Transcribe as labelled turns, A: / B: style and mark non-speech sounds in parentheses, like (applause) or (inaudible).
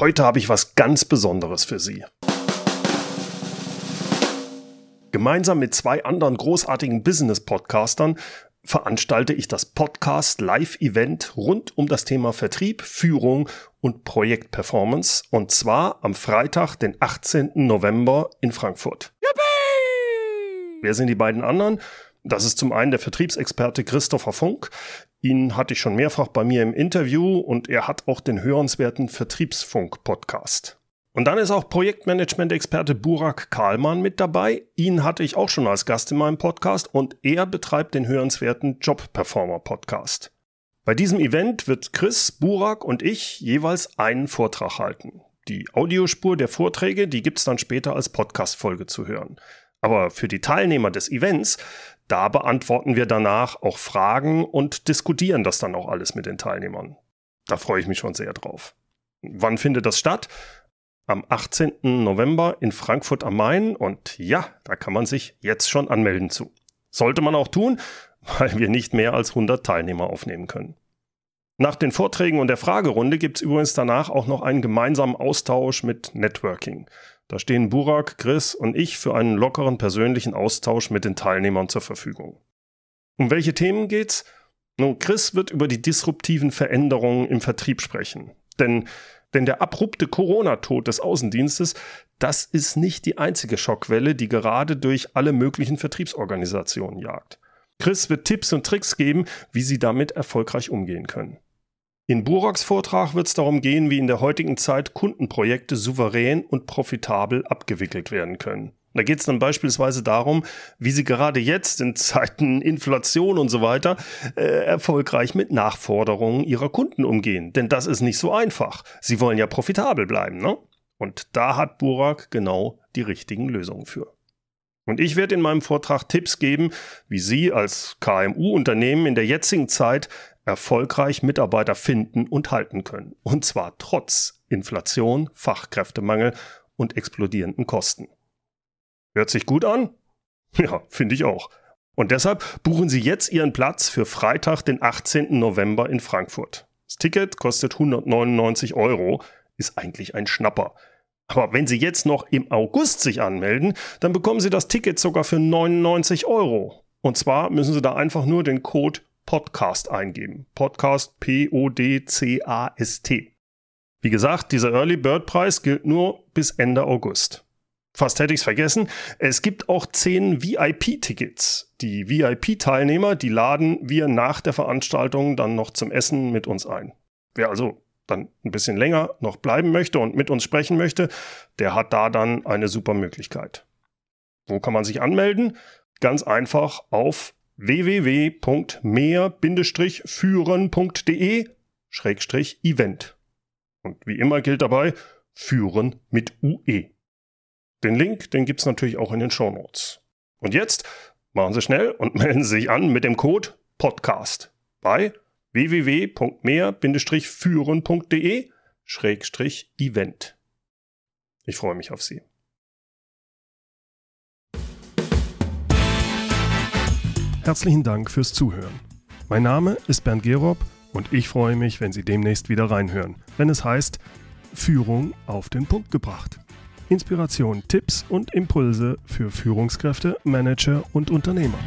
A: Heute habe ich was ganz Besonderes für Sie. Gemeinsam mit zwei anderen großartigen Business-Podcastern veranstalte ich das Podcast Live-Event rund um das Thema Vertrieb, Führung und Projektperformance und zwar am Freitag, den 18. November in Frankfurt. Yippie! Wer sind die beiden anderen? Das ist zum einen der Vertriebsexperte Christopher Funk. Ihn hatte ich schon mehrfach bei mir im Interview und er hat auch den hörenswerten Vertriebsfunk-Podcast. Und dann ist auch Projektmanagement-Experte Burak Kahlmann mit dabei. Ihn hatte ich auch schon als Gast in meinem Podcast und er betreibt den hörenswerten Job-Performer-Podcast. Bei diesem Event wird Chris, Burak und ich jeweils einen Vortrag halten. Die Audiospur der Vorträge, die gibt's dann später als Podcast-Folge zu hören. Aber für die Teilnehmer des Events da beantworten wir danach auch Fragen und diskutieren das dann auch alles mit den Teilnehmern. Da freue ich mich schon sehr drauf. Wann findet das statt? Am 18. November in Frankfurt am Main und ja, da kann man sich jetzt schon anmelden zu. Sollte man auch tun, (laughs) weil wir nicht mehr als 100 Teilnehmer aufnehmen können. Nach den Vorträgen und der Fragerunde gibt es übrigens danach auch noch einen gemeinsamen Austausch mit Networking. Da stehen Burak, Chris und ich für einen lockeren persönlichen Austausch mit den Teilnehmern zur Verfügung. Um welche Themen geht's? Nun, Chris wird über die disruptiven Veränderungen im Vertrieb sprechen. Denn, denn der abrupte Corona-Tod des Außendienstes, das ist nicht die einzige Schockwelle, die gerade durch alle möglichen Vertriebsorganisationen jagt. Chris wird Tipps und Tricks geben, wie sie damit erfolgreich umgehen können. In Buraks Vortrag wird es darum gehen, wie in der heutigen Zeit Kundenprojekte souverän und profitabel abgewickelt werden können. Da geht es dann beispielsweise darum, wie Sie gerade jetzt in Zeiten (laughs) Inflation und so weiter äh, erfolgreich mit Nachforderungen Ihrer Kunden umgehen. Denn das ist nicht so einfach. Sie wollen ja profitabel bleiben, ne? Und da hat Burak genau die richtigen Lösungen für. Und ich werde in meinem Vortrag Tipps geben, wie Sie als KMU-Unternehmen in der jetzigen Zeit erfolgreich Mitarbeiter finden und halten können. Und zwar trotz Inflation, Fachkräftemangel und explodierenden Kosten. Hört sich gut an? Ja, finde ich auch. Und deshalb buchen Sie jetzt Ihren Platz für Freitag, den 18. November in Frankfurt. Das Ticket kostet 199 Euro, ist eigentlich ein Schnapper. Aber wenn Sie jetzt noch im August sich anmelden, dann bekommen Sie das Ticket sogar für 99 Euro. Und zwar müssen Sie da einfach nur den Code Podcast eingeben. Podcast P-O-D-C-A-S-T. Wie gesagt, dieser Early Bird Preis gilt nur bis Ende August. Fast hätte ich es vergessen. Es gibt auch 10 VIP-Tickets. Die VIP-Teilnehmer, die laden wir nach der Veranstaltung dann noch zum Essen mit uns ein. Wer also dann ein bisschen länger noch bleiben möchte und mit uns sprechen möchte, der hat da dann eine super Möglichkeit. Wo kann man sich anmelden? Ganz einfach auf www.mehr-führen.de-event. Und wie immer gilt dabei, führen mit UE. Den Link, den gibt's natürlich auch in den Show Notes. Und jetzt machen Sie schnell und (laughs) melden Sie sich an mit dem Code PODCAST bei www.mehr-führen.de-event. Ich freue mich auf Sie. Herzlichen Dank fürs Zuhören. Mein Name ist Bernd Gerob und ich freue mich, wenn Sie demnächst wieder reinhören, wenn es heißt Führung auf den Punkt gebracht. Inspiration, Tipps und Impulse für Führungskräfte, Manager und Unternehmer.